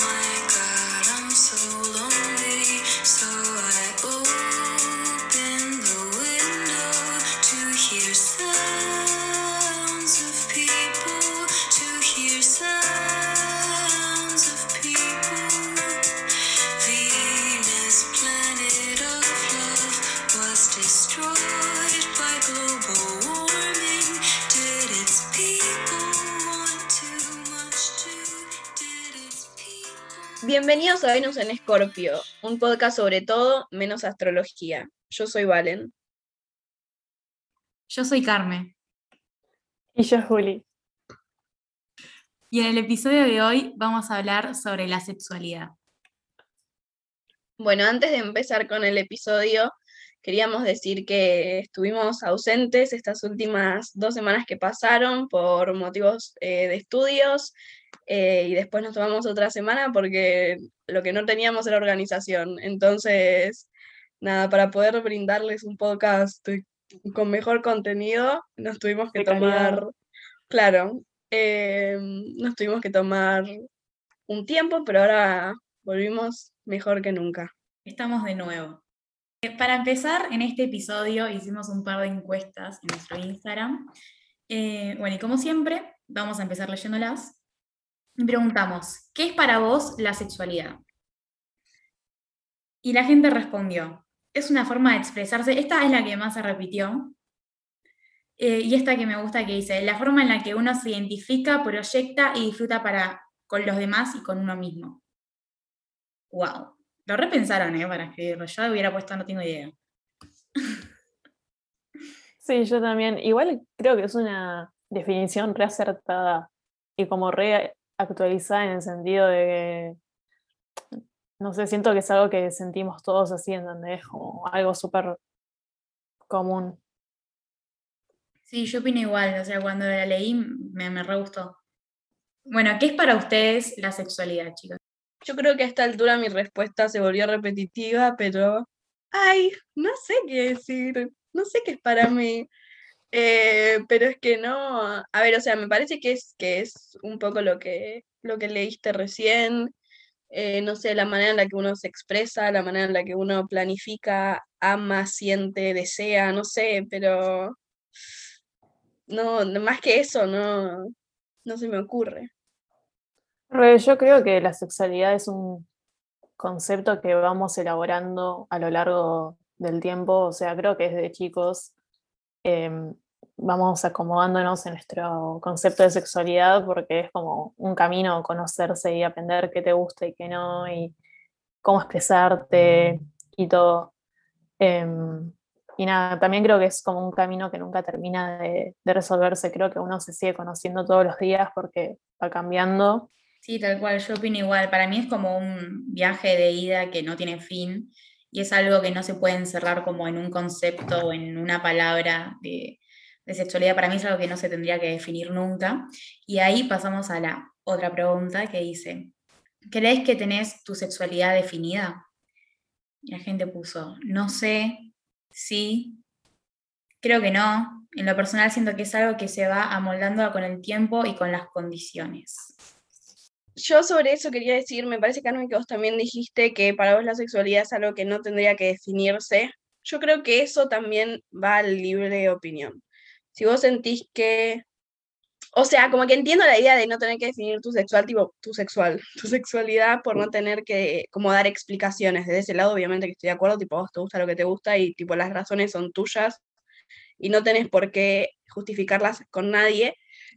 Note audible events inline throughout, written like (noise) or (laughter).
more. Bienvenidos a Venus en Escorpio, un podcast sobre todo menos astrología. Yo soy Valen. Yo soy Carmen Y yo, Juli. y en el episodio de hoy vamos a hablar sobre la sexualidad. Bueno, antes de empezar con el episodio, queríamos decir que estuvimos ausentes estas últimas dos semanas que pasaron por motivos eh, de estudios eh, y después nos tomamos otra semana porque lo que no teníamos era organización. Entonces, nada, para poder brindarles un podcast con mejor contenido, nos tuvimos que tomar, claro, eh, nos tuvimos que tomar un tiempo, pero ahora volvimos mejor que nunca. Estamos de nuevo. Eh, Para empezar, en este episodio hicimos un par de encuestas en nuestro Instagram. Eh, bueno, y como siempre, vamos a empezar leyéndolas. Preguntamos, ¿qué es para vos la sexualidad? Y la gente respondió, es una forma de expresarse. Esta es la que más se repitió. Eh, y esta que me gusta que dice, la forma en la que uno se identifica, proyecta y disfruta para, con los demás y con uno mismo. Wow. Lo repensaron, ¿eh? Para escribirlo. Yo hubiera puesto, no tengo idea. Sí, yo también. Igual creo que es una definición reacertada y como re actualizada en el sentido de que, no sé, siento que es algo que sentimos todos así, ¿entendés? Como algo súper común. Sí, yo opino igual. O sea, cuando la leí me, me re gustó. Bueno, ¿qué es para ustedes la sexualidad, chicos? Yo creo que a esta altura mi respuesta se volvió repetitiva, pero, ay, no sé qué decir, no sé qué es para mí. Eh, pero es que no, a ver, o sea, me parece que es, que es un poco lo que, lo que leíste recién, eh, no sé, la manera en la que uno se expresa, la manera en la que uno planifica, ama, siente, desea, no sé, pero no, más que eso, no, no se me ocurre. Re, Yo creo que la sexualidad es un concepto que vamos elaborando a lo largo del tiempo, o sea, creo que desde chicos em, vamos acomodándonos en nuestro concepto de sexualidad porque es como un camino conocerse y aprender qué te gusta y qué no, y cómo expresarte y todo. Em, y nada, también creo que es como un camino que nunca termina de, de resolverse, creo que uno se sigue conociendo todos los días porque va cambiando. Sí, tal cual, yo opino igual. Para mí es como un viaje de ida que no tiene fin y es algo que no se puede encerrar como en un concepto o en una palabra de, sexualidad. Para mí es algo que no se tendría que definir nunca. Y ahí pasamos a la otra pregunta que dice, ¿crees que tenés tu sexualidad definida? Y la gente puso, no sé, sí, creo que no. En lo personal siento que es algo que se va amoldando con el tiempo y con las condiciones. Yo sobre eso quería decir, me parece, Carmen, que vos también dijiste que para vos la sexualidad es algo que no tendría que definirse. Yo creo que eso también va al libre opinión. Si vos sentís que, o sea, como que entiendo la idea de no tener que definir tu sexual, tipo, tu sexual, (laughs) tu sexualidad por no tener que como dar explicaciones. Desde ese lado, obviamente que estoy de acuerdo, tipo, vos te gusta lo que te gusta y tipo las razones son tuyas y no tenés por qué justificarlas con nadie.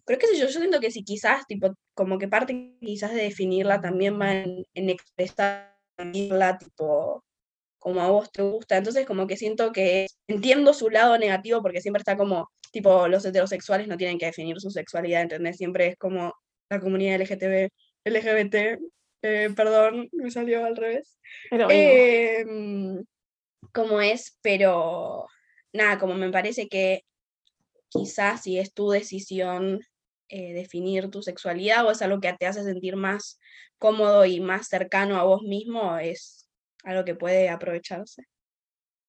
Pero qué sé yo, yo siento que si quizás, tipo, como que parte quizás de definirla también va en, en expresarla, tipo, como a vos te gusta. Entonces, como que siento que entiendo su lado negativo porque siempre está como, tipo, los heterosexuales no tienen que definir su sexualidad, ¿entendés? Siempre es como la comunidad LGTB, LGBT, eh, perdón, me salió al revés. Em, como es, pero nada, como me parece que quizás si es tu decisión eh, definir tu sexualidad o es algo que te hace sentir más cómodo y más cercano a vos mismo, es algo que puede aprovecharse.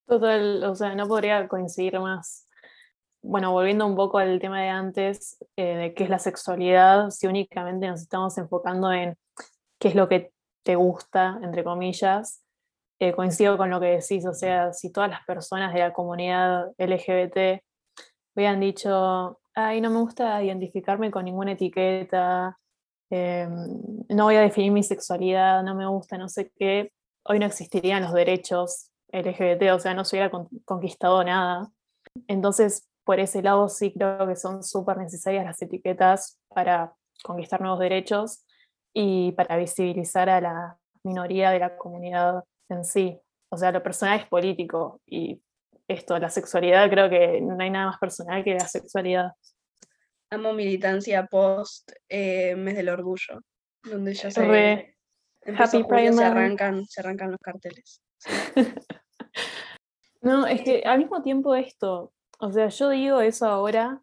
Total, o sea, no podría coincidir más. Bueno, volviendo un poco al tema de antes, eh, de qué es la sexualidad, si únicamente nos estamos enfocando en qué es lo que te gusta, entre comillas. Eh, coincido con lo que decís, o sea, si todas las personas de la comunidad LGBT hubieran dicho, ay, no me gusta identificarme con ninguna etiqueta, eh, no voy a definir mi sexualidad, no me gusta, no sé qué, hoy no existirían los derechos LGBT, o sea, no se hubiera conquistado nada. Entonces, por ese lado sí creo que son súper necesarias las etiquetas para conquistar nuevos derechos y para visibilizar a la minoría de la comunidad en sí. O sea, lo personal es político y esto, la sexualidad, creo que no hay nada más personal que la sexualidad. Amo militancia post eh, mes del orgullo, donde ya se, Happy se arrancan, se arrancan los carteles. (laughs) no, es que al mismo tiempo esto, o sea, yo digo eso ahora,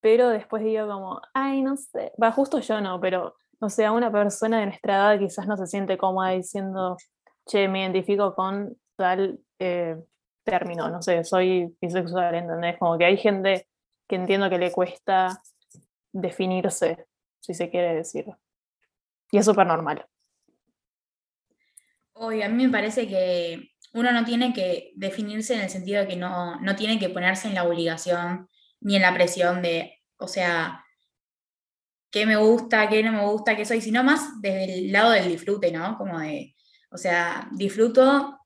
pero después digo como, ay, no sé, va, justo yo no, pero, o sea, una persona de nuestra edad quizás no se siente cómoda diciendo, che, me identifico con tal eh, término, no sé, soy bisexual, ¿entendés? Como que hay gente que entiendo que le cuesta definirse, si se quiere decir. Y es súper normal. Oye, a mí me parece que uno no tiene que definirse en el sentido de que no, no tiene que ponerse en la obligación ni en la presión de, o sea, qué me gusta, qué no me gusta, qué soy, sino más desde el lado del disfrute, ¿no? Como de, o sea, disfruto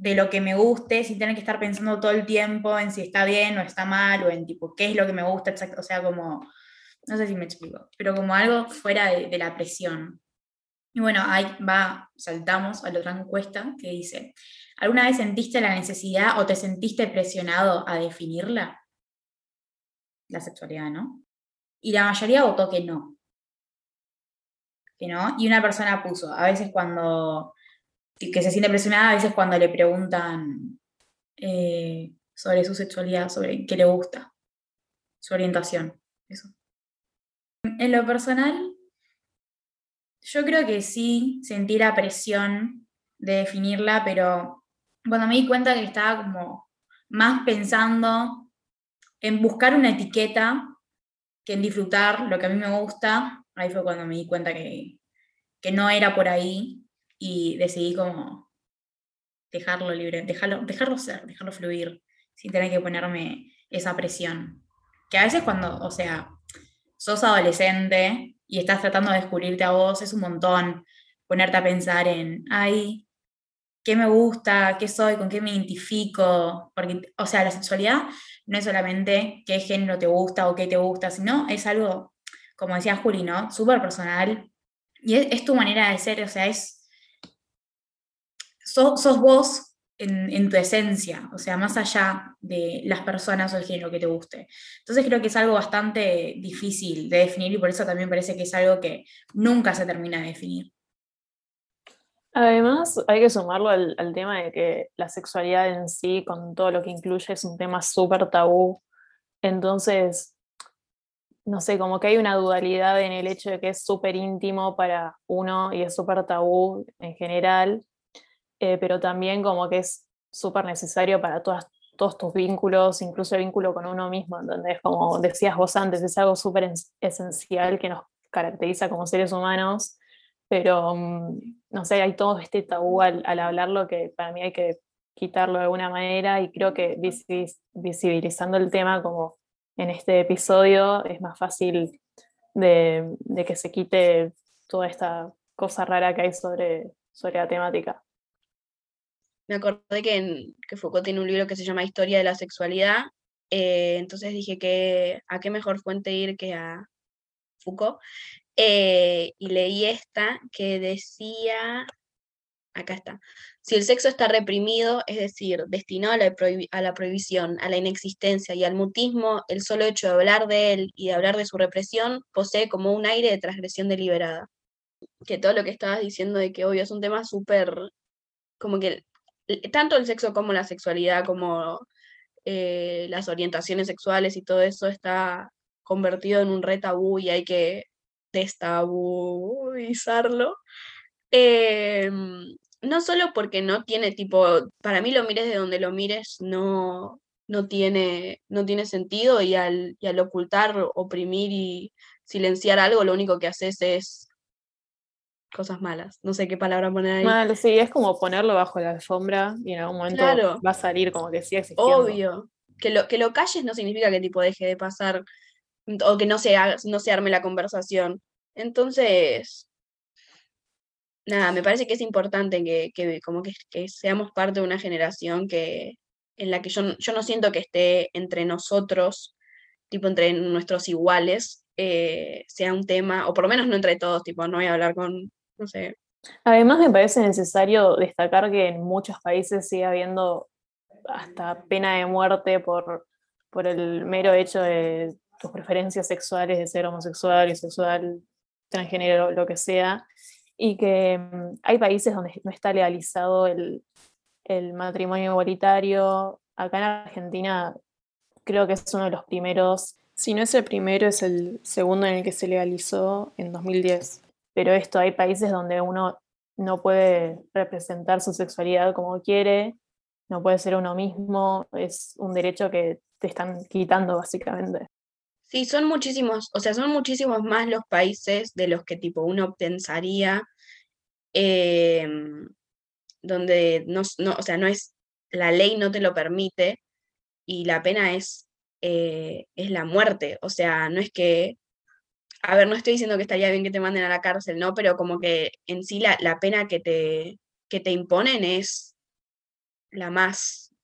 de lo que me guste sin tener que estar pensando todo el tiempo en si está bien o está mal o en tipo qué es lo que me gusta, o sea, como, no sé si me explico, pero como algo fuera de, la presión. Y bueno, ahí va, saltamos a la otra encuesta que dice, ¿alguna vez sentiste la necesidad o te sentiste presionado a definirla? La sexualidad, ¿no? Y la mayoría votó que no. Que no. Y una persona puso, a veces cuando que se siente presionada a veces cuando le preguntan eh, sobre su sexualidad, sobre qué le gusta, su orientación. Eso. En lo personal, yo creo que sí sentí la presión de definirla, pero cuando me di cuenta que estaba como más pensando en buscar una etiqueta que en disfrutar lo que a mí me gusta, ahí fue cuando me di cuenta que, que no era por ahí y decidí como dejarlo libre, dejarlo, dejarlo ser, dejarlo fluir, sin tener que ponerme esa presión. Que a veces cuando, o sea, sos adolescente y estás tratando de descubrirte a vos, es un montón ponerte a pensar en, ay, ¿qué me gusta? ¿Qué soy? ¿Con qué me identifico? Porque, o sea, la sexualidad no es solamente qué género te gusta o qué te gusta, sino es algo, como decía Juli, ¿no? Súper personal. Y es, tu manera de ser, o sea, es sos, vos en, tu esencia, o sea, más allá de las personas o el género que te guste. Entonces creo que es algo bastante difícil de definir y por eso también parece que es algo que nunca se termina de definir. Además, hay que sumarlo al, al tema de que la sexualidad en sí, con todo lo que incluye, es un tema súper tabú. Entonces, no sé, como que hay una dualidad en el hecho de que es súper íntimo para uno y es súper tabú en general, eh, pero también como que es súper necesario para todas, todos tus vínculos, incluso el vínculo con uno mismo, ¿entendés? Como decías vos antes, es algo súper esencial que nos caracteriza como seres humanos, pero mm, no sé, hay todo este tabú al, hablarlo que para mí hay que quitarlo de alguna manera y creo que visibilizando el tema como en este episodio es más fácil de, de que se quite toda esta cosa rara que hay sobre, sobre la temática me acordé que, que, Foucault tiene un libro que se llama Historia de la Sexualidad, eh, entonces dije que a qué mejor fuente ir que a Foucault, eh, y leí esta que decía, acá está, si el sexo está reprimido, es decir, destinado a la, a la prohibición, a la inexistencia y al mutismo, el solo hecho de hablar de él y de hablar de su represión posee como un aire de transgresión deliberada. Que todo lo que estabas diciendo de que obvio es un tema súper, como que tanto el sexo como la sexualidad, como eh, las orientaciones sexuales y todo eso está convertido en un re tabú y hay que destabuzarlo. Em, no solo porque no tiene tipo, para mí lo mires de donde lo mires, no, no, tiene, no tiene sentido y al, y al ocultar, oprimir y silenciar algo, lo único que haces es cosas malas. No sé qué palabra poner ahí. Mal, sí, es como ponerlo bajo la alfombra y en algún momento Claro. va a salir como que sigue existiendo. Obvio. Que lo, que lo calles no significa que tipo deje de pasar o que no se, no se arme la conversación. Entonces, nada, me parece que es importante que, que como que, que seamos parte de una generación que, en la que yo, yo no siento que esté entre nosotros, tipo entre nuestros iguales, eh, sea un tema, o por lo menos no entre todos, tipo, no voy a hablar con, Además, me parece necesario destacar que en muchos países sigue habiendo hasta pena de muerte por, por el mero hecho de tus preferencias sexuales, de ser homosexual, bisexual, transgénero, lo que sea, y que mm, hay países donde no está legalizado el, el matrimonio igualitario. Acá en Argentina creo que es uno de los primeros, si no es el primero, es el segundo en el que se legalizó en 2010 pero esto hay países donde uno no puede representar su sexualidad como quiere, no puede ser uno mismo, es un derecho que te están quitando básicamente. Sí, son muchísimos, o sea, son muchísimos más los países de los que tipo uno pensaría, em, donde no, no, o sea, no es, la ley no te lo permite y la pena es, eh, es la muerte. O sea, no es que, a ver, no estoy diciendo que estaría bien que te manden a la cárcel, ¿no? Pero como que en sí la, la pena que te, que te imponen es la más,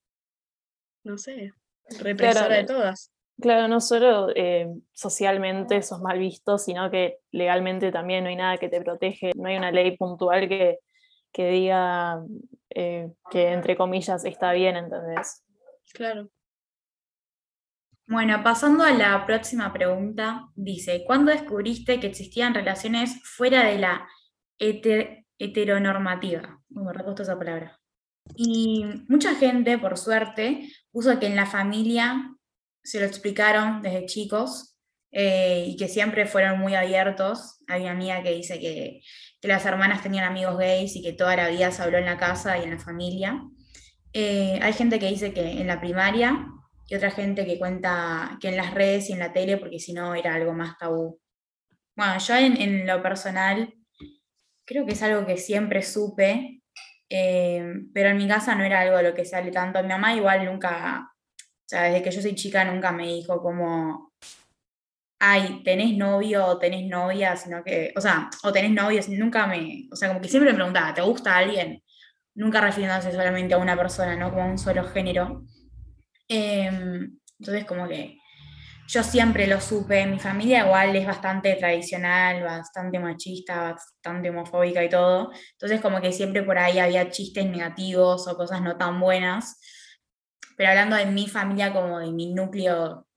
no sé, represora de todas. Claro, no solo eh, socialmente sos mal visto, sino que legalmente también no hay nada que te protege, no hay una ley puntual que, que diga eh, que entre comillas está bien, ¿entendés? Claro. Bueno, pasando a la próxima pregunta, dice, ¿cuándo descubriste que existían relaciones fuera de la heter- heteronormativa? Me repuesto esa palabra. Y mucha gente, por suerte, puso que en la familia se lo explicaron desde chicos eh, y que siempre fueron muy abiertos. Hay una amiga que dice que, que las hermanas tenían amigos gays y que toda la vida se habló en la casa y en la familia. Eh, hay gente que dice que en la primaria y otra gente que cuenta que en las redes y en la tele, porque si no era algo más tabú. Bueno, yo en, lo personal creo que es algo que siempre supe, eh, pero en mi casa no era algo de lo que sale tanto. Mi mamá igual nunca, o sea, desde que yo soy chica nunca me dijo como, ay, tenés novio o tenés novia, sino que, o sea, o tenés novios, nunca me, o sea, como que siempre me preguntaba, ¿te gusta alguien? Nunca refiriéndose solamente a una persona, no como a un solo género. Em, entonces, como que yo siempre lo supe. Mi familia igual es bastante tradicional, bastante machista, bastante homofóbica y todo. Entonces, como que siempre por ahí había chistes negativos o cosas no tan buenas. Pero hablando de mi familia como de mi núcleo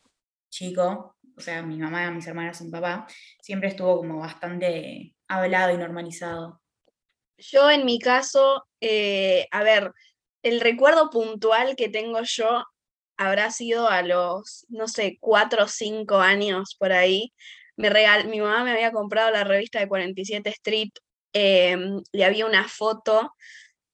chico, o sea, mi mamá, mis hermanas y mi papá, siempre estuvo como bastante hablado y normalizado. Yo en mi caso, eh, a ver, el recuerdo puntual que tengo yo habrá sido a los, no sé, cuatro o cinco años por ahí. Me regal mi mamá me había comprado la revista de 47 Street em, y había una foto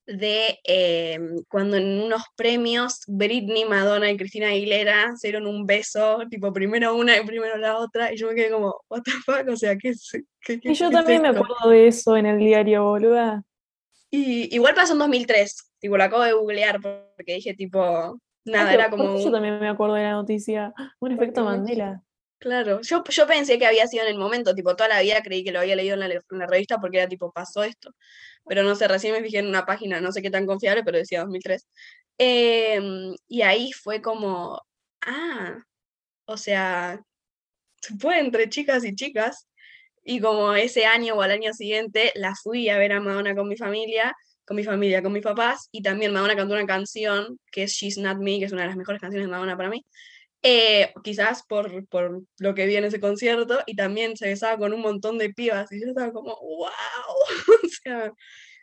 de em, cuando en unos premios Britney, Madonna y Cristina Aguilera se dieron un beso, tipo primero una y primero la otra, y yo me quedé como, what the fuck, o sea, ¿qué es, qué, qué- Y yo qué es también me esto?". acuerdo de eso en el diario, boluda. Y igual pasó en 2003, tipo, lo acabo de googlear porque dije, tipo, nada, Ah, era ¿por como yo también me acuerdo de la noticia. Un efecto. Mandela. Claro, yo, yo pensé que había sido en el momento, tipo, toda la vida creí que lo había leído en la, en la revista porque era tipo, pasó esto. Pero no sé, recién me fijé en una página, no sé qué tan confiable, pero decía 2003. Em, y ahí fue como, ah, o sea, se puede entre chicas y chicas. Y como ese año o al año siguiente la fui a ver a Madonna con mi familia, con mi familia, con mis papás, y también Madonna cantó una canción que es She's Not Me, que es una de las mejores canciones de Madonna para mí. Eh, quizás por, por lo que vi en ese concierto, y también se besaba con un montón de pibas, y yo estaba como, wow, (laughs) o sea,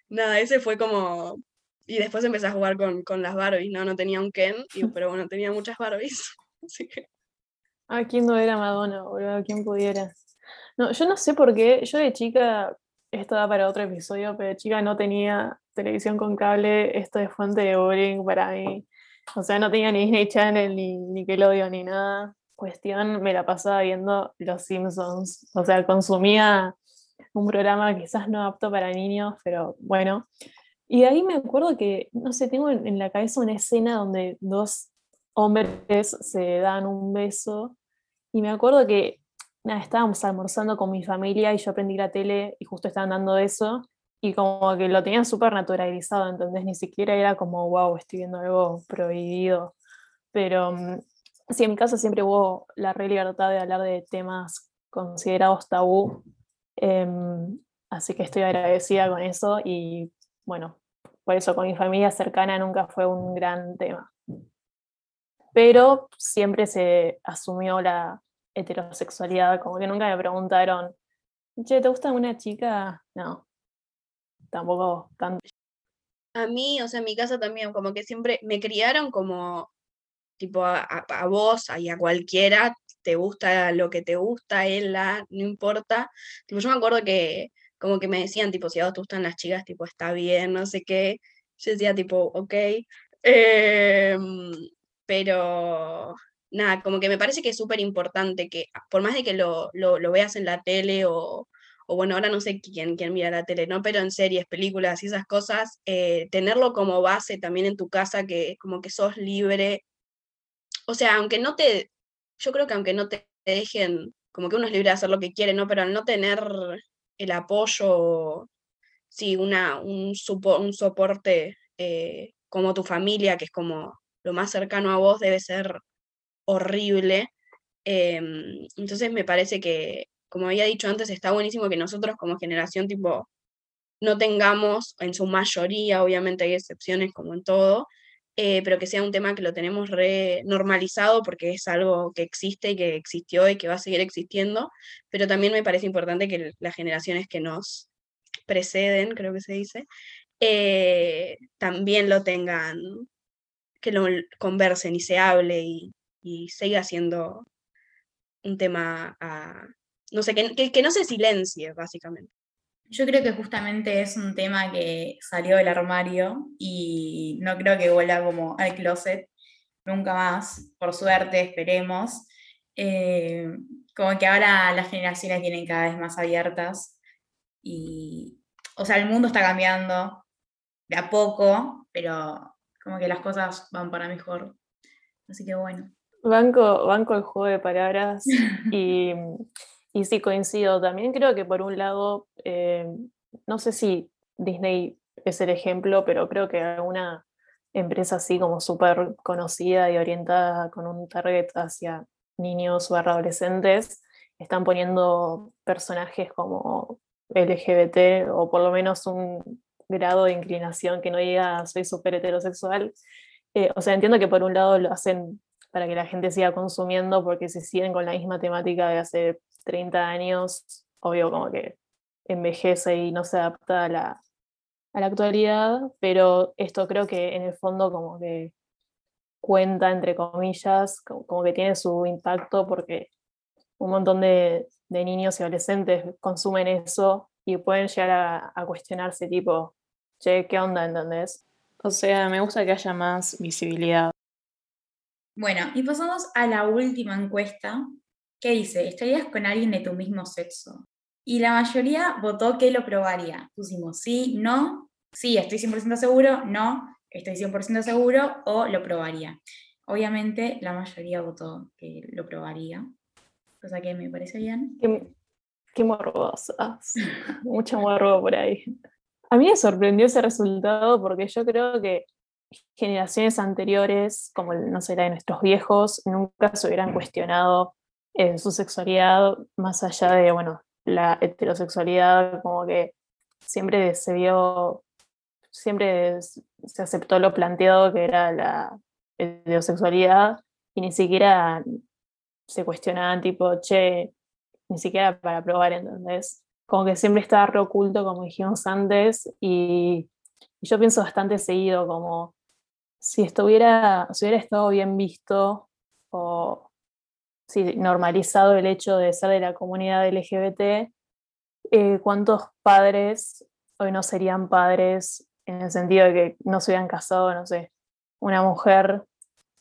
nada, ese fue como, y después empecé a jugar con, con las Barbies, no, no tenía un Ken, y- (laughs) pero bueno, tenía muchas Barbies, (laughs) así que, Ah, ¿quién no era Madonna, boludo? ¿Quién pudiera? No, yo no sé por qué. Yo de chica, esto da para otro episodio, pero chica no tenía televisión con cable. Esto es fuente de bullying para mí. O sea, no tenía ni Disney Channel, ni Nickelodeon, ni nada. Cuestión, me la pasaba viendo Los Simpsons. O sea, consumía un programa quizás no apto para niños, pero bueno. Y ahí me acuerdo que, no sé, tengo en, la cabeza una escena donde dos hombres se dan un beso y me acuerdo que nada, estábamos almorzando con mi familia y yo aprendí la tele y justo estaban dando eso y como que lo tenían súper naturalizado, entonces ni siquiera era como, wow, estoy viendo algo prohibido. Pero mm, sí, en mi casa siempre hubo la re libertad de hablar de temas considerados tabú, em, así que estoy agradecida con eso y bueno, por eso con mi familia cercana nunca fue un gran tema. Pero siempre se asumió la heterosexualidad, como que nunca me preguntaron, ¿te gusta una chica? No, tampoco tanto. A mí, o sea, en mi casa también, como que siempre me criaron como, tipo, a, vos y a cualquiera, te gusta lo que te gusta, él, la, no importa. Tipo, yo me acuerdo que como que me decían, tipo, si a vos te gustan las chicas, tipo, está bien, no sé qué. Yo decía, tipo, ok. Em, pero nada, como que me parece que es súper importante que, por más de que lo, lo, veas en la tele o, o, bueno, ahora no sé quién, quién mira la tele, ¿no? Pero en series, películas y esas cosas, eh, tenerlo como base también en tu casa, que como que sos libre. O sea, aunque no te, yo creo que aunque no te dejen, como que uno es libre de hacer lo que quiere, ¿no? Pero al no tener el apoyo, sí, una, un, un soporte eh, como tu familia, que es como lo más cercano a vos, debe ser horrible. Em, entonces me parece que, como había dicho antes, está buenísimo que nosotros como generación tipo no tengamos, en su mayoría, obviamente hay excepciones como en todo, eh, pero que sea un tema que lo tenemos re normalizado porque es algo que existe y que existió y que va a seguir existiendo, pero también me parece importante que las generaciones que nos preceden, creo que se dice, eh, también lo tengan, que lo conversen y se hable y, y siga siendo un tema, no sé, que, que, no se silencie, básicamente. Yo creo que justamente es un tema que salió del armario y no creo que vuelva como al closet nunca más, por suerte, esperemos. Eh, como que ahora las generaciones tienen cada vez más abiertas y, o sea, el mundo está cambiando de a poco, pero como que las cosas van para mejor. Así que bueno. Banco, banco el juego de palabras (laughs) y, y sí coincido. También creo que por un lado, eh, no sé si Disney es el ejemplo, pero creo que alguna empresa así como súper conocida y orientada con un target hacia niños o adolescentes están poniendo personajes como LGBT o por lo menos un grado de inclinación que no diga soy súper heterosexual. Eh, o sea, entiendo que por un lado lo hacen para que la gente siga consumiendo, porque si siguen con la misma temática de hace 30 años, obvio como que envejece y no se adapta a la, a la actualidad, pero esto creo que en el fondo como que cuenta, entre comillas, como, que tiene su impacto porque un montón de, de, niños y adolescentes consumen eso y pueden llegar a, a cuestionarse tipo, che, ¿qué onda? ¿Entendés? O sea, me gusta que haya más visibilidad. Bueno, y pasamos a la última encuesta, que dice, ¿estarías con alguien de tu mismo sexo? Y la mayoría votó que lo probaría. Pusimos sí, no, sí, estoy 100% seguro, no, estoy 100% seguro o lo probaría. Obviamente la mayoría votó que lo probaría, cosa que me parece bien. Qué, qué morbosas, (laughs) mucho morbo por ahí. A mí me sorprendió ese resultado porque yo creo que generaciones anteriores, como no sé, la de nuestros viejos, nunca se hubieran cuestionado eh, su sexualidad más allá de, bueno, la heterosexualidad, como que siempre se vio, siempre se aceptó lo planteado que era la heterosexualidad y ni siquiera se cuestionaban tipo, che, ni siquiera para probar, entonces, como que siempre estaba re oculto, como dijimos antes, y yo pienso bastante seguido como si estuviera, si hubiera estado bien visto o si normalizado el hecho de ser de la comunidad LGBT, eh, ¿cuántos padres hoy no serían padres en el sentido de que no se hubieran casado, no sé, una mujer,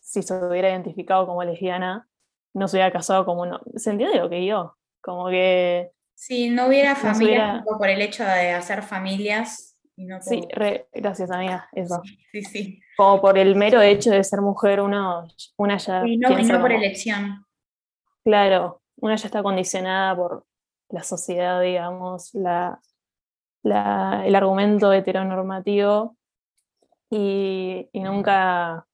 si se hubiera identificado como lesbiana, no se hubiera casado como uno? ¿Se entiende lo que yo? Como que Si no hubiera No se familias hubiera- por el hecho de hacer familias y no Sí, por- re- gracias amiga, eso. sí, sí. Como por el mero hecho de ser mujer, uno, una ya Y no, y piensa no por como- elección. Claro, una ya está condicionada por la sociedad, digamos, la, la- el argumento heteronormativo y, y nunca,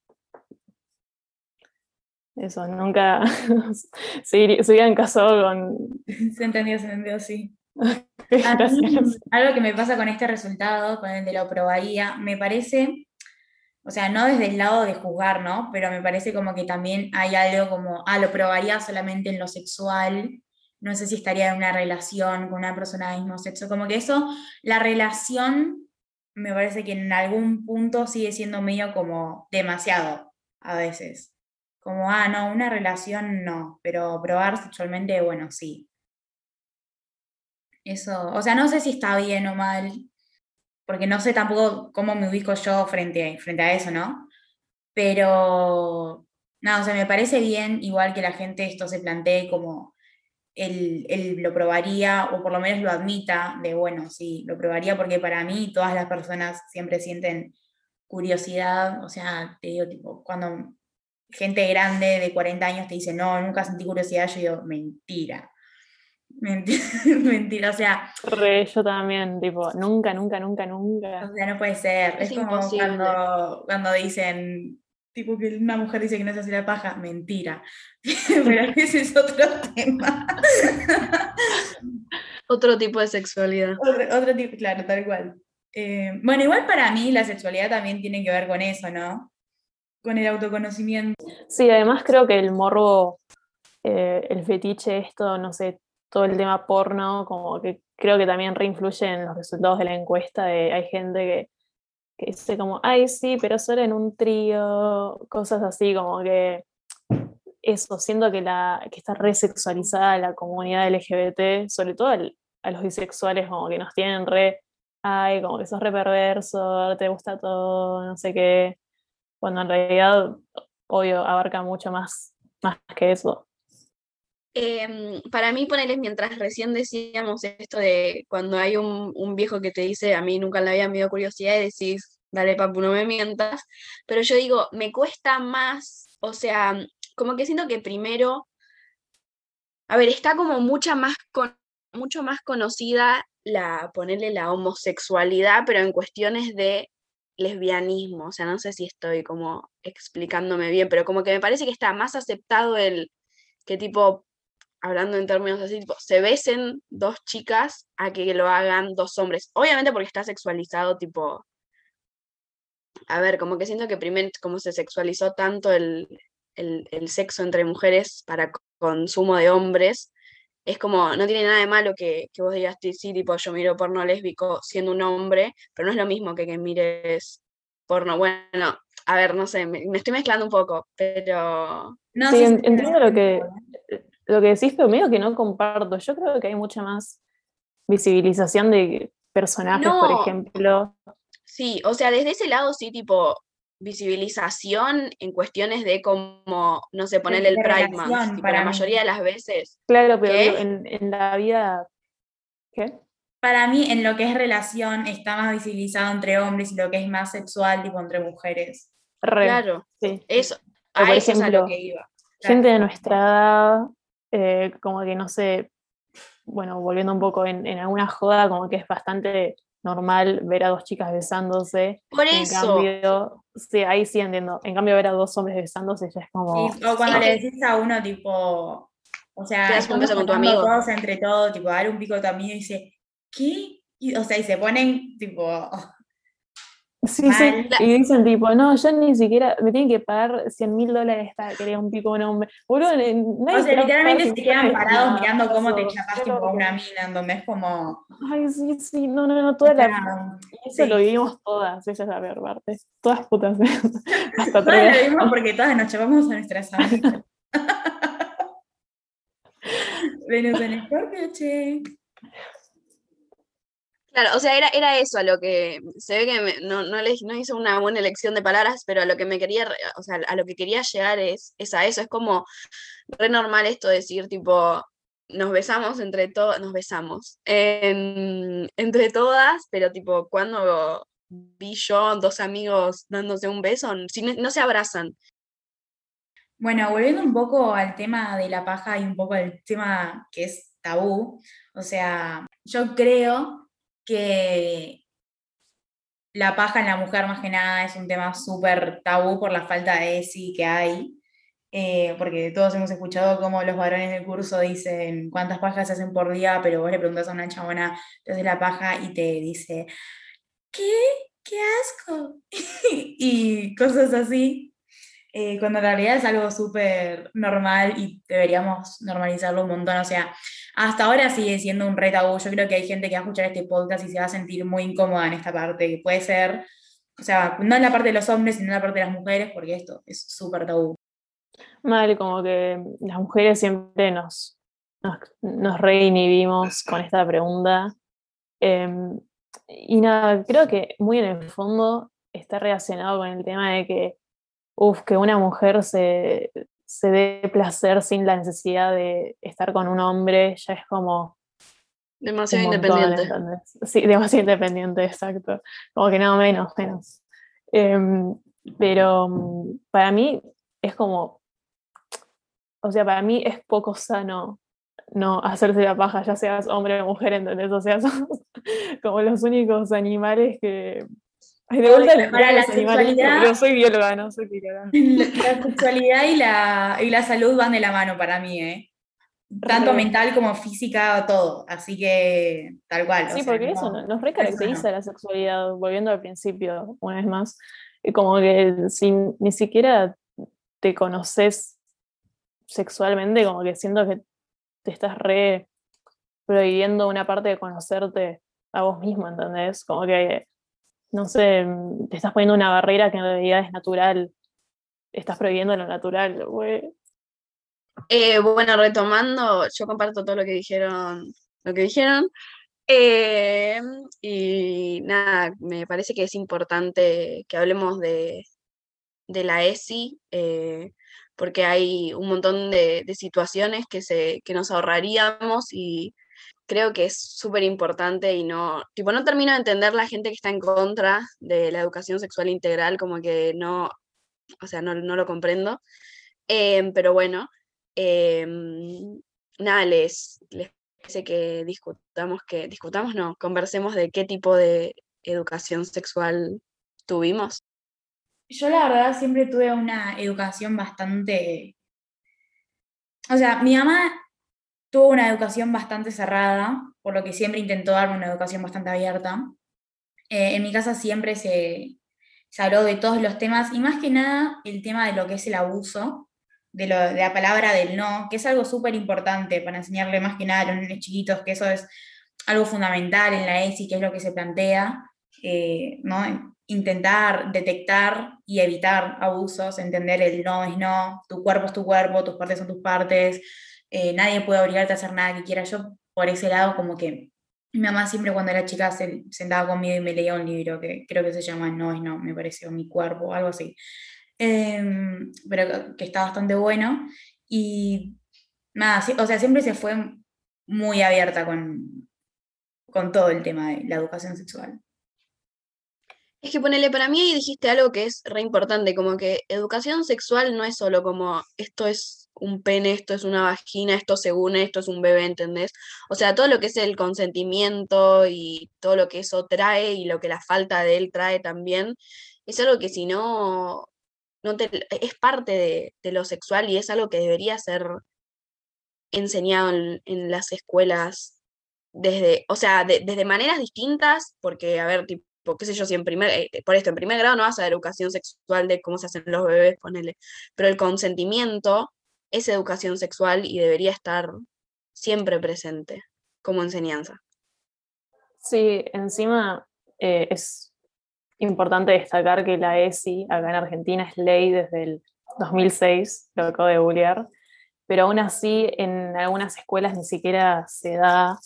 eso, nunca (laughs) se, se hubieran casado con... (laughs) Se entendió, se entendió, sí. (laughs) (laughs) Gracias. algo que me pasa con este resultado, con el de la aprobaría, me parece, o sea, no desde el lado de juzgar, ¿no? Pero me parece como que también hay algo como, ah, lo probaría solamente en lo sexual, no sé si estaría en una relación con una persona del mismo sexo, como que eso, la relación, me parece que en algún punto sigue siendo medio como demasiado a veces. Como, ah, no, una relación no, pero probar sexualmente, bueno, sí. Eso, o sea, no sé si está bien o mal, porque no sé tampoco cómo me ubico yo frente, frente a eso, ¿no? Pero, no, o sea, me parece bien igual que la gente esto se plantee como él, él lo probaría, o por lo menos lo admita, de bueno, sí, lo probaría, porque para mí todas las personas siempre sienten curiosidad, o sea, te digo, tipo, cuando gente grande de 40 años te dice, no, nunca sentí curiosidad, yo digo, mentira. Mentira, (laughs) mentira, o sea, Re, yo también, tipo, nunca, nunca, nunca, o nunca. sea, no puede ser. Es Es, como imposible. cuando, cuando dicen, tipo que una mujer dice que no se hace la paja, mentira. (laughs) Pero ese es otro tema. (laughs) Otro tipo de sexualidad. otro, otro tipo, claro, tal cual. Eh, bueno, igual para mí la sexualidad también tiene que ver con eso, ¿no? Con el autoconocimiento. Sí, además creo que el morbo, eh, el fetiche, esto, no sé, todo el tema porno, como que creo que también reinfluye en los resultados de la encuesta. De, hay gente que, que dice como, ay, sí, pero solo en un trío, cosas así, como que eso, siento que, la, que está re sexualizada la comunidad LGBT, sobre todo a los bisexuales, como que nos tienen re, ay, como que sos re perverso, te gusta todo, no sé qué, cuando en realidad, obvio, abarca mucho más, más que eso. Em, para mí, ponerles mientras recién decíamos esto de cuando hay un, viejo que te dice, a mí nunca en la vida curiosidad y decís, dale papu, no me mientas, pero yo digo, me cuesta más, o sea, como que siento que primero, a ver, está como mucha más con, mucho más conocida la, ponerle la homosexualidad, pero en cuestiones de lesbianismo, o sea, no sé si estoy como explicándome bien, pero como que me parece que está más aceptado el que tipo hablando en términos así, tipo, se besen dos chicas a que lo hagan dos hombres. Obviamente porque está sexualizado, tipo, a ver, como que siento que primero, como se sexualizó tanto el, el, el sexo entre mujeres para co- consumo de hombres, es como, no tiene nada de malo que, que vos digas, "Sí, sí, tipo, yo miro porno lésbico siendo un hombre, pero no es lo mismo que que mires porno, bueno, a ver, no sé, me, me estoy mezclando un poco, pero... No, Sí, sí, en- sí, entiendo lo que. Lo que decís, pero medio que no comparto. Yo creo que hay mucha más visibilización de personajes, por ejemplo. Sí, o sea, desde ese lado sí, tipo, visibilización en cuestiones de como, no sé, ponerle el de Pride Month, tipo, para la mí. mayoría de las veces. Claro, pero en, en la vida. ¿Qué? Para mí, en lo que es relación, está más visibilizado entre hombres y lo que es más sexual, tipo entre mujeres. Re, Claro, sí. eso, a por eso es a ejemplo, lo que iba. Gente de nuestra edad, eh, como que no sé, bueno, volviendo un poco en, en alguna joda, como que es bastante normal ver a dos chicas besándose. Por En eso, cambio, sí, ahí sí entiendo. En cambio, ver a dos hombres besándose ya es como. Sí, o cuando Sí. le decís a uno, tipo, o sea, das un beso con tu hablando amigo. todos entre todos, tipo, dar un pico a tu amigo y dice, ¿qué? Y, o sea, y se ponen, tipo, oh, Sí, sí. Y dicen tipo, no, yo ni siquiera, me tienen que pagar 100 mil dólares para querer un pico de un hombre. Boludo, o sea, literalmente se 100 quedan parados mirando cómo te eso. chapas, Yo tipo, a no- una mina, en donde es como, Ay, sí, sí, no, no, no, toda la... Claro, y Eso sí. lo vivimos todas, ella es la peor parte. Todas putas. (laughs) Hasta Todas lo tres. vimos porque todas nos chapamos a nuestras amigas. (laughs) Venus en Escorpio, che. Claro, o sea, era, era eso a lo que, se ve que no, no, les, no hice una buena elección de palabras, pero a lo que me quería, o sea, a lo que quería llegar es, es a eso, es como re normal esto de decir tipo, nos besamos entre todas, nos besamos en- entre todas, pero tipo, cuando vi yo dos amigos dándose un beso, si no se abrazan. Bueno, volviendo un poco al tema de la paja y un poco al tema que es tabú, o sea, yo creo que la paja en la mujer más que nada es un tema súper tabú por la falta de ESI que hay, eh, porque todos hemos escuchado cómo los varones del curso dicen cuántas pajas se hacen por día, pero vos le preguntas a una chabona, te hace la paja y te dice, ¿qué? ¡Qué asco! (laughs) y cosas así, eh, cuando en realidad es algo súper normal y deberíamos normalizarlo un montón. O sea, hasta ahora sigue siendo un re tabú. Yo creo que hay gente que va a escuchar este podcast y se va a sentir muy incómoda en esta parte, que puede ser, o sea, no en la parte de los hombres, sino en la parte de las mujeres, porque esto es súper tabú. Mal, como que las mujeres siempre nos, nos, nos reinhibimos con esta pregunta. Em, y nada, creo que muy en el fondo está relacionado con el tema de que, uff, que una mujer se, se dé placer sin la necesidad de estar con un hombre, ya es como Demasiado independiente. Sí, (laughs) demasiado independiente, exacto. Como que no, menos, menos. Em, pero para mí es como, o sea, para mí es poco sano no hacerse la paja, ya seas hombre o mujer, ¿entendés? O sea, (laughs) somos como los únicos animales que... Ay, de vuelta les Para la sexualidad- Yo soy bióloga, no soy bióloga. (laughs) La sexualidad y la, y la salud van de la mano para mí, ¿eh? Tanto mental como física, todo. Así que tal cual. o Sí, sea, porque no- eso no- nos recaracteriza la sexualidad, volviendo al principio, una vez más, y como que si ni siquiera te conoces sexualmente, como que siento que te estás re prohibiendo una parte de conocerte a vos mismo, ¿entendés? Como que, no sé, te estás poniendo una barrera que en realidad es natural, estás prohibiendo lo natural, güey. Eh, bueno, retomando, yo comparto todo lo que dijeron, lo que dijeron. eh, y nada, me parece que es importante que hablemos de, de la ESI, eh, porque hay un montón de, de situaciones que, se, que nos ahorraríamos y creo que es súper importante y no, tipo, no termino de entender la gente que está en contra de la educación sexual integral, como que no, o sea, no, no lo comprendo. Em, pero bueno, em, nada, les, les parece que discutamos, que discutamos, no, conversemos de qué tipo de educación sexual tuvimos. Yo la verdad siempre tuve una educación bastante... O sea, mi mamá tuvo una educación bastante cerrada, por lo que siempre intentó darme una educación bastante abierta. Eh, en mi casa siempre se, se habló de todos los temas y más que nada el tema de lo que es el abuso, de, lo, de la palabra del no, que es algo súper importante para enseñarle más que nada a los niños chiquitos, que eso es algo fundamental en la ESI, que es lo que se plantea, eh, ¿no? intentar detectar y evitar abusos, entender el no es no, tu cuerpo es tu cuerpo, tus partes son tus partes, eh, nadie puede obligarte a hacer nada que quiera. Yo por ese lado como que mi mamá siempre cuando era chica se sentaba conmigo y me leía un libro que creo que se llama No es no, me pareció mi cuerpo, algo así. Em, pero que está bastante bueno. Y nada, o sea, siempre se fue muy abierta con, con todo el tema de la educación sexual. Es que ponele, para mí dijiste algo que es re importante, como que educación sexual no es solo como esto es un pene, esto es una vagina, esto se une, esto es un bebé, ¿entendés? O sea, todo lo que es el consentimiento y todo lo que eso trae y lo que la falta de él trae también, es algo que si no, no es parte de, lo sexual y es algo que debería ser enseñado en, en las escuelas desde, o sea, de- desde maneras distintas, porque, a ver, tipo, qué sé yo, si en primer, eh, por esto, en primer grado no vas a educación sexual de cómo se hacen los bebés, ponele, pero el consentimiento es educación sexual y debería estar siempre presente como enseñanza. Sí, encima eh, es importante destacar que la ESI acá en Argentina es ley desde el 2006, lo acabo de googlear, pero aún así en algunas escuelas ni siquiera se da,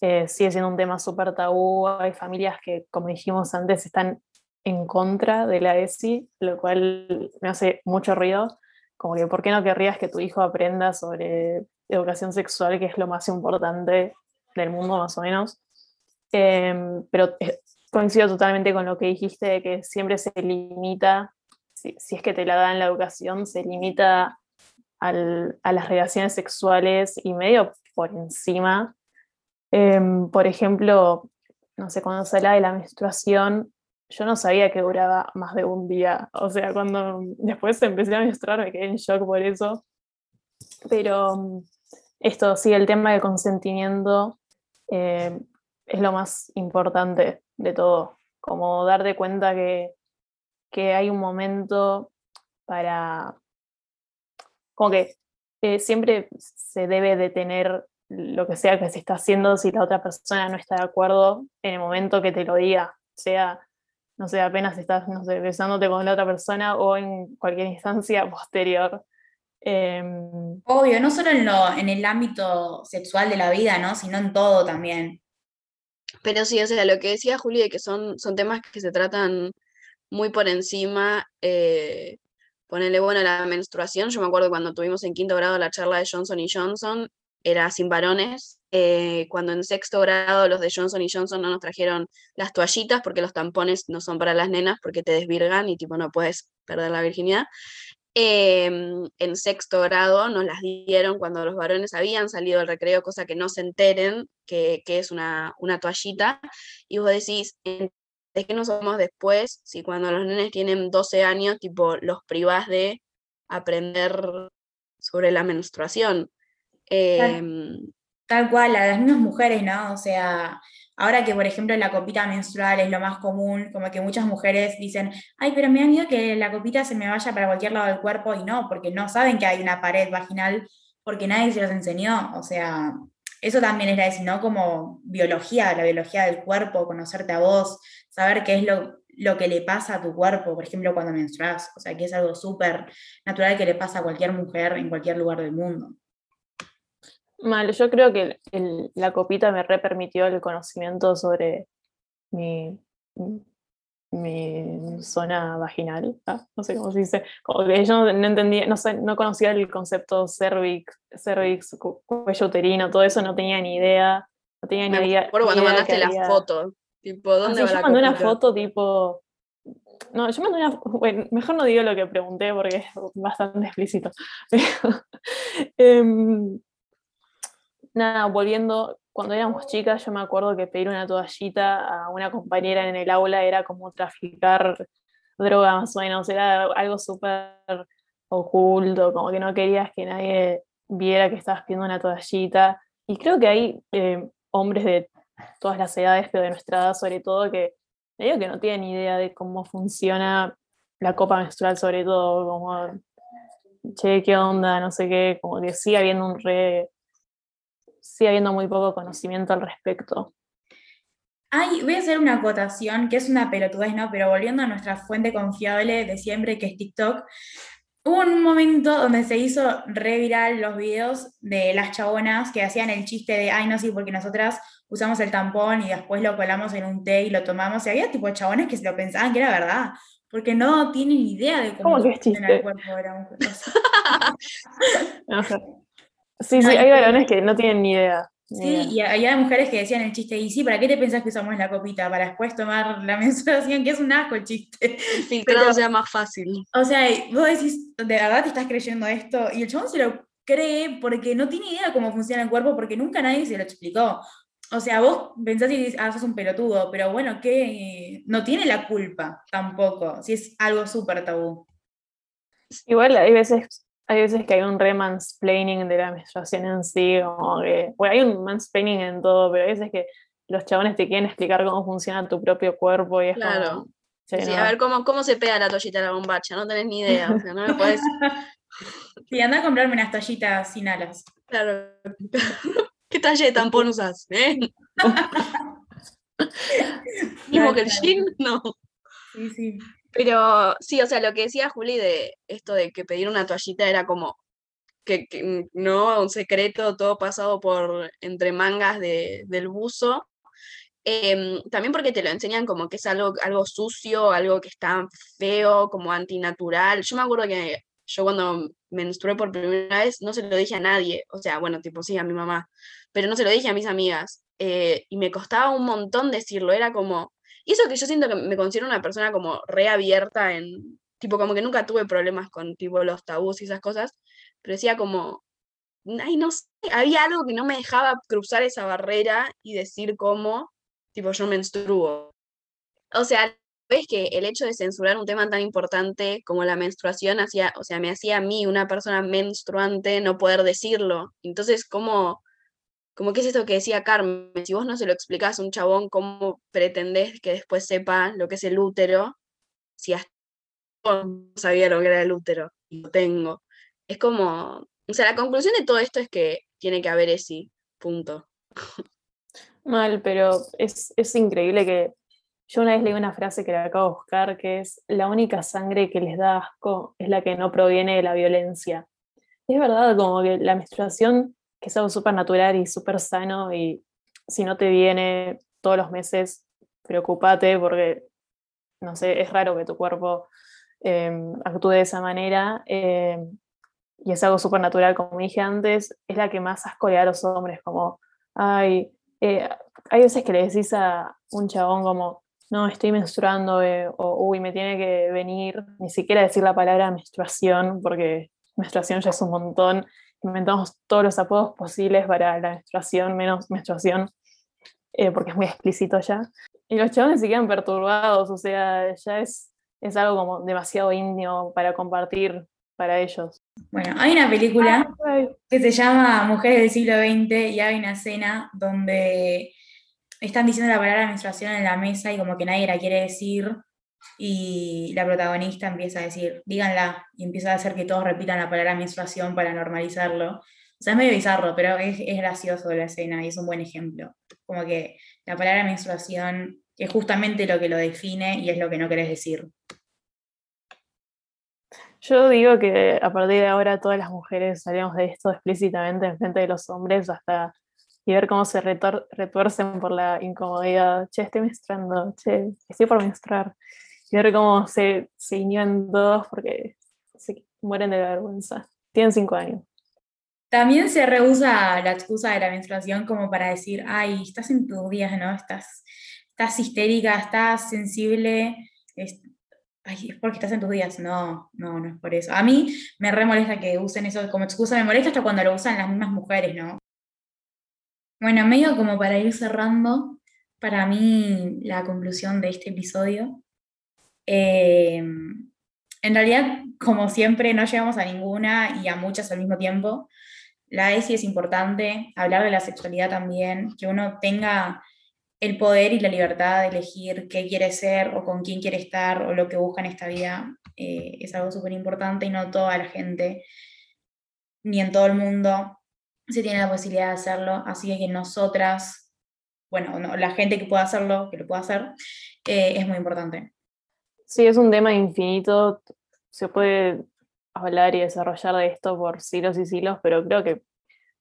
eh, sigue siendo un tema súper tabú, hay familias que, como dijimos antes, están en contra de la ESI, lo cual me hace mucho ruido, como que ¿por qué no querrías que tu hijo aprenda sobre educación sexual, que es lo más importante del mundo más o menos. Em, pero eh, coincido totalmente con lo que dijiste, de que siempre se limita, si, es que te la dan la educación, se limita a las relaciones sexuales y medio por encima. Em, por ejemplo, no sé, cuando se habla de la menstruación, yo no sabía que duraba más de un día. O sea, cuando después empecé a menstruar me quedé en shock por eso. Pero esto sí, el tema del consentimiento eh, es lo más importante de todo. Como darte cuenta que, que hay un momento para. Como que eh, siempre se debe detener lo que sea que se está haciendo si la otra persona no está de acuerdo en el momento que te lo diga. Sea no sé, apenas estás, no sé, besándote con la otra persona o en cualquier instancia (laughs) posterior. Em, Obvio, no solo en, lo, en el ámbito sexual de la vida, ¿no? Sino en todo también. Pero sí, o sea, lo que decía Juli, de que son, son temas que se tratan muy por encima. Eh, ponerle bueno la menstruación. Yo me acuerdo cuando tuvimos en quinto grado la charla de Johnson y Johnson, era sin varones. Eh, cuando en sexto grado los de Johnson y Johnson no nos trajeron las toallitas porque los tampones no son para las nenas porque te desvirgan y tipo no puedes perder la virginidad. Em, en sexto grado nos las dieron cuando los varones habían salido del recreo, cosa que no se enteren que, es una, una, toallita. Y vos decís, ¿de qué nos somos después si cuando los nenes tienen 12 años, tipo, los privás de aprender sobre la menstruación? Em, tal, cual, a las mismas mujeres, ¿no? O sea, ahora que, por ejemplo, la copita menstrual es lo más común, como que muchas mujeres dicen, ay, pero me da miedo que la copita se me vaya para cualquier lado del cuerpo y no, porque no saben que hay una pared vaginal, porque nadie se los enseñó. O sea, eso también era decir, ¿no? Como biología, la biología del cuerpo, conocerte a vos, saber qué es lo, lo que le pasa a tu cuerpo, por ejemplo, cuando menstruas. O sea, que es algo súper natural que le pasa a cualquier mujer en cualquier lugar del mundo. Mal, yo creo que la copita me re permitió el conocimiento sobre mi, mi zona vaginal, ah, no sé cómo se dice, como que yo no, entendía, no, sé, no conocía el concepto cervix, cervix, cuello uterino, todo eso no tenía ni idea, no tenía ni idea. Por cuando mandaste la foto, tipo, ¿dónde va yo mandé una foto tipo, no, yo mandé una, bueno, mejor no digo lo que pregunté porque es bastante explícito. (laughs) Em, nada, volviendo, cuando éramos chicas, yo me acuerdo que pedir una toallita a una compañera en el aula era como traficar droga más o menos, era algo súper oculto, como que no querías que nadie viera que estabas pidiendo una toallita. Y creo que hay eh, hombres de todas las edades, pero de nuestra edad sobre todo, que digo que no tienen idea de cómo funciona la copa menstrual, sobre todo, como, che, qué onda, no sé qué, como que sigue habiendo un re sigue habiendo muy poco conocimiento al respecto. Ay, voy a hacer una acotación, que es una pelotudez, ¿no? Pero volviendo a nuestra fuente confiable de siempre, que es TikTok, hubo un momento donde se hizo re viral los videos de las chabonas que hacían el chiste de, ay, no, sí, porque nosotras usamos el tampón y después lo colamos en un té y lo tomamos. Y había tipo chabones que se lo pensaban que era verdad, porque no tienen idea de cómo, ¿Cómo funciona el cuerpo de la mujer. (laughs) (laughs) Sí, sí, hay varones que no tienen ni idea. sí, y había mujeres que decían el chiste, y sí, ¿para qué te pensás que usamos la copita? Para después tomar la (laughs) menstruación, que es un asco el chiste. El filtrado sea más fácil. O sea, vos decís, ¿de verdad te estás creyendo esto? Y el chabón se lo cree porque no tiene idea cómo funciona el cuerpo, porque nunca nadie se lo explicó. O sea, vos pensás y dices, ah, sos un pelotudo, pero bueno, que no tiene la culpa tampoco, si es algo súper tabú. Igual hay veces hay veces que hay un re mansplaining de la menstruación en sí, como que, bueno, hay un mansplaining en todo, pero hay veces que los chabones te quieren explicar cómo funciona tu propio cuerpo y es claro. como... Sí, a ver cómo, cómo se pega la toallita a la bombacha, no tenés ni idea, o sea, no me (laughs) puedes... Sí, anda a comprarme unas toallitas sin alas. Claro. (laughs) ¿Qué talle de tampón usas? ¿Eh? (laughs) ¿Mismo que el jean? No. Sí, sí. Pero sí, o sea, lo que decía Juli de esto de que pedir una toallita era como que, no, un secreto, todo pasado por entre mangas del buzo. Em, también porque te lo enseñan como que es algo, algo sucio, algo que está feo, como antinatural. Yo me acuerdo que yo cuando menstrué por primera vez no se lo dije a nadie, o sea, bueno, tipo sí, a mi mamá, pero no se lo dije a mis amigas. eh, y me costaba un montón decirlo, era como, y eso que yo siento que me considero una persona como reabierta en, tipo, como que nunca tuve problemas con tipo los tabús y esas cosas, pero decía como, ay, no sé, había algo que no me dejaba cruzar esa barrera y decir cómo, tipo, yo menstruo. O sea, ves que el hecho de censurar un tema tan importante como la menstruación hacía, o sea, me hacía a mí, una persona menstruante, no poder decirlo. Entonces, ¿cómo, como qué es esto que decía Carmen? Si vos no se lo explicás a un chabón, ¿cómo pretendés que después sepa lo que es el útero? Si hasta sabía lo que era el útero y lo tengo. Es como, o sea, la conclusión de todo esto es que tiene que haber ese punto. Mal, pero es, es increíble que yo una vez leí una frase que la acabo de buscar, que es la única sangre que les da asco es la que no proviene de la violencia. Es verdad, como que la menstruación, que es algo súper natural y súper sano, y si no te viene todos los meses, preocupate porque, no sé, es raro que tu cuerpo eh, actúe de esa manera. eh, y es algo súper natural, como dije antes, es la que más asco le da a los hombres, como, ay, eh, hay veces que le decís a un chabón como, no, estoy menstruando, eh, o uy, me tiene que venir, ni siquiera decir la palabra menstruación, porque menstruación ya es un montón, inventamos todos los apodos posibles para la menstruación, menos menstruación, eh, porque es muy explícito ya. Y los chabones se quedan perturbados, o sea, ya es, es algo como demasiado íntimo para compartir para ellos. Bueno, hay una película Ay, que se llama Mujeres del siglo XX y hay una escena donde están diciendo la palabra menstruación en la mesa y como que nadie la quiere decir y la protagonista empieza a decir, díganla, y empieza a hacer que todos repitan la palabra menstruación para normalizarlo. O sea, es medio bizarro, pero es, es gracioso la escena y es un buen ejemplo. Como que la palabra menstruación es justamente lo que lo define y es lo que no querés decir. Yo digo que a partir de ahora todas las mujeres salimos de esto explícitamente en frente de los hombres hasta y ver cómo se retuercen por la incomodidad. Che, estoy menstruando, che, estoy por menstruar. Y ver cómo se, se inhiben todos porque se mueren de vergüenza. Tienen cinco años. También se rehúsa la excusa de la menstruación como para decir, ay, estás en tus días, ¿no? Estás, estás histérica, estás sensible, es porque estás en tus días. No, no, no es por eso. A mí me re molesta que usen eso como excusa, me molesta hasta cuando lo usan las mismas mujeres, ¿no? Bueno, medio como para ir cerrando, para mí la conclusión de este episodio. Eh, en realidad, como siempre, no llegamos a ninguna y a muchas al mismo tiempo. La ESI es importante, hablar de la sexualidad también, que uno tenga el poder y la libertad de elegir qué quiere ser o con quién quiere estar o lo que busca en esta vida, eh, es algo súper importante y no toda la gente, ni en todo el mundo, se tiene la posibilidad de hacerlo, así que nosotras, bueno, no, la gente que pueda hacerlo, que lo pueda hacer, eh, es muy importante. Sí, es un tema infinito. Se puede hablar y desarrollar de esto por siglos y siglos, pero creo que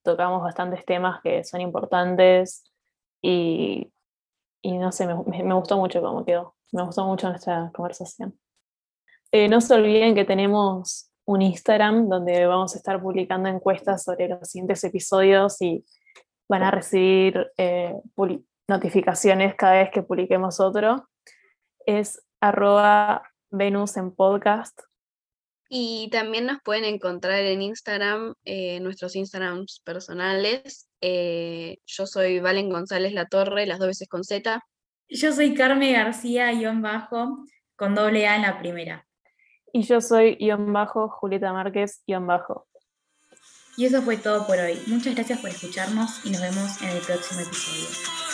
tocamos bastantes temas que son importantes y, y no sé, me, gustó mucho cómo quedó. Me gustó mucho nuestra conversación. Eh, no se olviden que tenemos un Instagram donde vamos a estar publicando encuestas sobre los siguientes episodios y van a recibir eh, notificaciones cada vez que publiquemos otro. Es arroba Venus en podcast. Y también nos pueden encontrar en Instagram, eh, nuestros Instagrams personales. Eh, yo soy Valen González La Torre, las dos veces con Z. Yo soy Carmen García, guion bajo, con doble A en la primera. Y yo soy guion bajo Julieta Márquez guion bajo. Y eso fue todo por hoy. Muchas gracias por escucharnos y nos vemos en el próximo episodio.